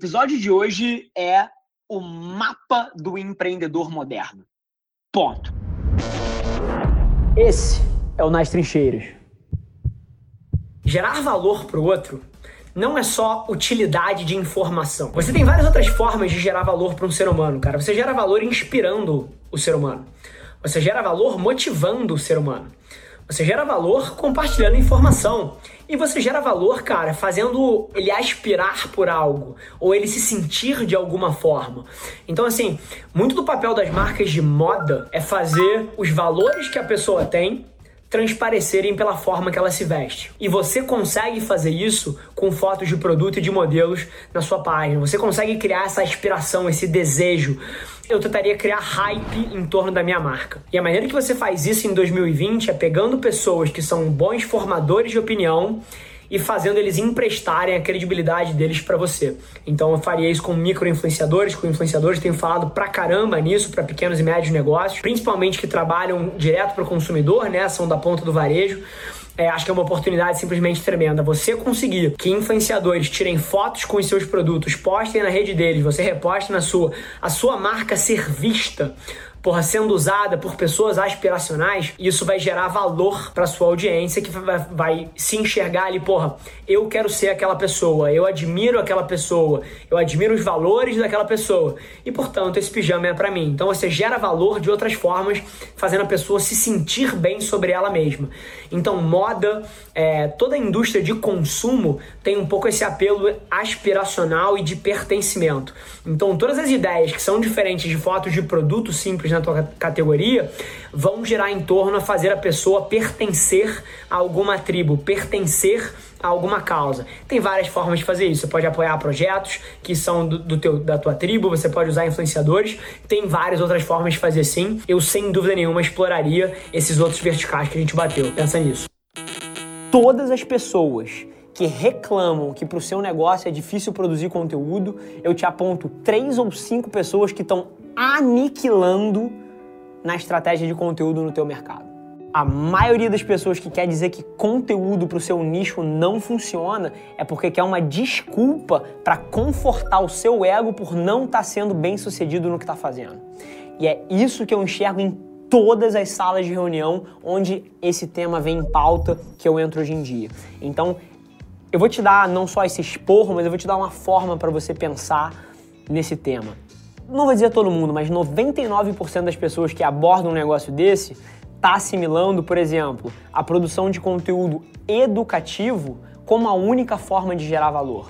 episódio de hoje é o mapa do empreendedor moderno. Ponto. Esse é o Nas Trincheiras. Gerar valor para o outro não é só utilidade de informação. Você tem várias outras formas de gerar valor para um ser humano, cara. Você gera valor inspirando o ser humano. Você gera valor motivando o ser humano. Você gera valor compartilhando informação. E você gera valor, cara, fazendo ele aspirar por algo ou ele se sentir de alguma forma. Então, assim, muito do papel das marcas de moda é fazer os valores que a pessoa tem transparecerem pela forma que ela se veste. E você consegue fazer isso com fotos de produto e de modelos na sua página. Você consegue criar essa aspiração, esse desejo. Eu tentaria criar hype em torno da minha marca. E a maneira que você faz isso em 2020 é pegando pessoas que são bons formadores de opinião e fazendo eles emprestarem a credibilidade deles para você. Então eu faria isso com micro-influenciadores, com influenciadores, tenho falado pra caramba nisso para pequenos e médios negócios, principalmente que trabalham direto para o consumidor, né, são da ponta do varejo. É, acho que é uma oportunidade simplesmente tremenda. Você conseguir que influenciadores tirem fotos com os seus produtos, postem na rede deles, você reposte na sua, a sua marca ser vista porra, sendo usada por pessoas aspiracionais, isso vai gerar valor para sua audiência que vai, vai, se enxergar ali, porra, eu quero ser aquela pessoa, eu admiro aquela pessoa, eu admiro os valores daquela pessoa e, portanto, esse pijama é para mim. Então você gera valor de outras formas, fazendo a pessoa se sentir bem sobre ela mesma. Então, moda, é, toda a indústria de consumo tem um pouco esse apelo aspiracional e de pertencimento. Então, todas as ideias que são diferentes de fotos de produto simples na tua categoria vão girar em torno a fazer a pessoa pertencer a alguma tribo, pertencer a alguma causa. Tem várias formas de fazer isso. Você pode apoiar projetos que são do, do teu, da tua tribo, você pode usar influenciadores. Tem várias outras formas de fazer sim. Eu, sem dúvida nenhuma, exploraria esses outros verticais que a gente bateu. Pensa nisso. Todas as pessoas que reclamam que para o seu negócio é difícil produzir conteúdo, eu te aponto três ou cinco pessoas que estão aniquilando na estratégia de conteúdo no teu mercado. A maioria das pessoas que quer dizer que conteúdo para o seu nicho não funciona é porque quer uma desculpa para confortar o seu ego por não estar tá sendo bem sucedido no que está fazendo. E é isso que eu enxergo em todas as salas de reunião onde esse tema vem em pauta que eu entro hoje em dia. Então, eu vou te dar não só esse esporro, mas eu vou te dar uma forma para você pensar nesse tema não vou dizer todo mundo, mas 99% das pessoas que abordam um negócio desse está assimilando, por exemplo, a produção de conteúdo educativo como a única forma de gerar valor.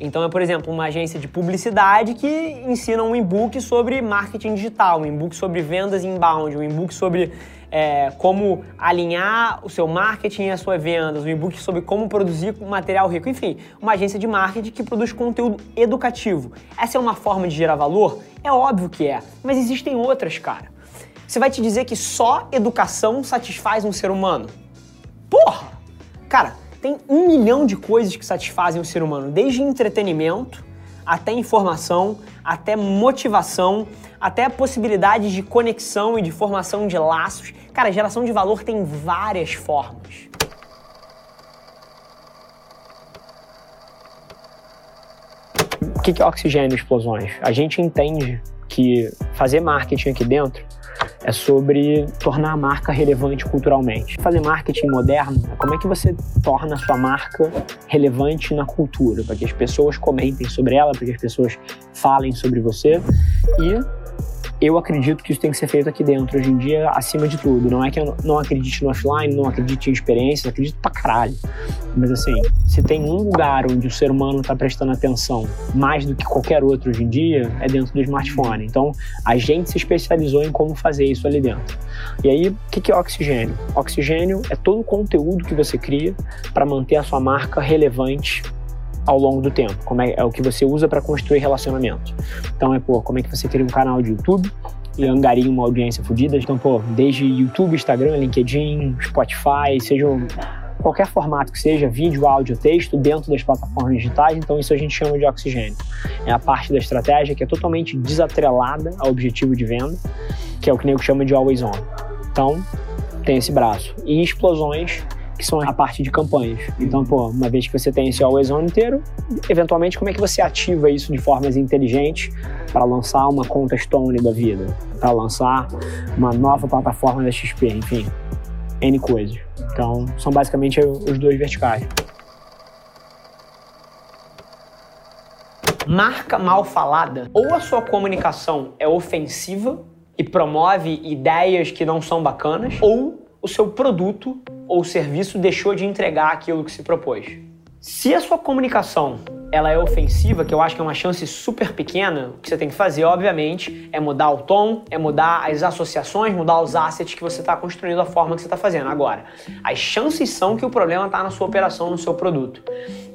Então é, por exemplo, uma agência de publicidade que ensina um e-book sobre marketing digital, um e-book sobre vendas inbound, um e-book sobre é, como alinhar o seu marketing e as suas vendas, um e-book sobre como produzir material rico, enfim, uma agência de marketing que produz conteúdo educativo. Essa é uma forma de gerar valor? É óbvio que é, mas existem outras, cara. Você vai te dizer que só educação satisfaz um ser humano? Porra! Cara, tem um milhão de coisas que satisfazem o ser humano, desde entretenimento até informação, até motivação, até possibilidades de conexão e de formação de laços. Cara, geração de valor tem várias formas. O que é oxigênio e explosões? A gente entende que fazer marketing aqui dentro é sobre tornar a marca relevante culturalmente. Fazer marketing moderno como é que você torna a sua marca relevante na cultura, para que as pessoas comentem sobre ela, para que as pessoas falem sobre você e eu acredito que isso tem que ser feito aqui dentro, hoje em dia, acima de tudo. Não é que eu não acredite no offline, não acredite em experiências, acredito pra caralho. Mas assim, se tem um lugar onde o ser humano está prestando atenção mais do que qualquer outro hoje em dia, é dentro do smartphone. Então, a gente se especializou em como fazer isso ali dentro. E aí, o que é oxigênio? Oxigênio é todo o conteúdo que você cria para manter a sua marca relevante ao longo do tempo, como é, é o que você usa para construir relacionamento. Então é, pô, como é que você cria um canal de YouTube e angaria uma audiência fodida. Então, pô, desde YouTube, Instagram, LinkedIn, Spotify, seja qualquer formato que seja, vídeo, áudio, texto, dentro das plataformas digitais, então isso a gente chama de oxigênio. É a parte da estratégia que é totalmente desatrelada ao objetivo de venda, que é o que o nego chama de always on. Então, tem esse braço. E explosões que são a parte de campanhas. Então, pô, uma vez que você tem esse always on inteiro, eventualmente como é que você ativa isso de formas inteligentes para lançar uma conta Stone da vida, para lançar uma nova plataforma da XP, enfim, N coisas. Então, são basicamente os dois verticais. Marca mal falada, ou a sua comunicação é ofensiva e promove ideias que não são bacanas, ou o seu produto ou serviço deixou de entregar aquilo que se propôs. Se a sua comunicação ela é ofensiva, que eu acho que é uma chance super pequena, o que você tem que fazer, obviamente, é mudar o tom, é mudar as associações, mudar os assets que você está construindo, a forma que você está fazendo. Agora, as chances são que o problema está na sua operação, no seu produto.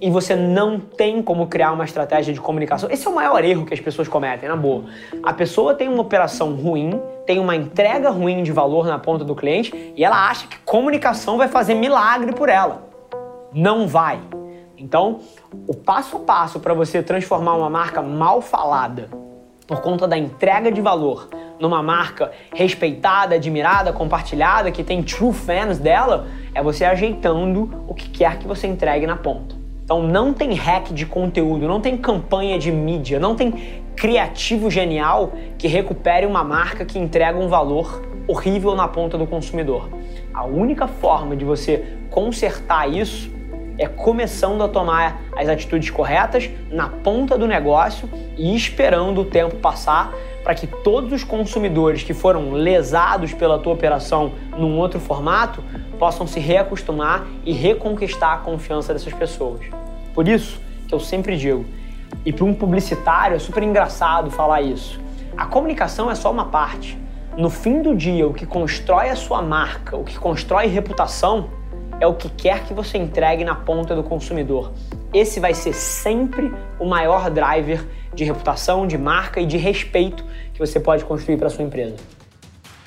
E você não tem como criar uma estratégia de comunicação. Esse é o maior erro que as pessoas cometem, na boa. A pessoa tem uma operação ruim, tem uma entrega ruim de valor na ponta do cliente e ela acha que comunicação vai fazer milagre por ela. Não vai. Então, o passo a passo para você transformar uma marca mal falada por conta da entrega de valor numa marca respeitada, admirada, compartilhada, que tem true fans dela, é você ajeitando o que quer que você entregue na ponta. Então não tem hack de conteúdo, não tem campanha de mídia, não tem criativo genial que recupere uma marca que entrega um valor horrível na ponta do consumidor. A única forma de você consertar isso é começando a tomar as atitudes corretas na ponta do negócio e esperando o tempo passar para que todos os consumidores que foram lesados pela tua operação num outro formato possam se reacostumar e reconquistar a confiança dessas pessoas. Por isso que eu sempre digo, e para um publicitário é super engraçado falar isso. A comunicação é só uma parte. No fim do dia, o que constrói a sua marca, o que constrói reputação, é o que quer que você entregue na ponta do consumidor. Esse vai ser sempre o maior driver de reputação, de marca e de respeito que você pode construir para sua empresa.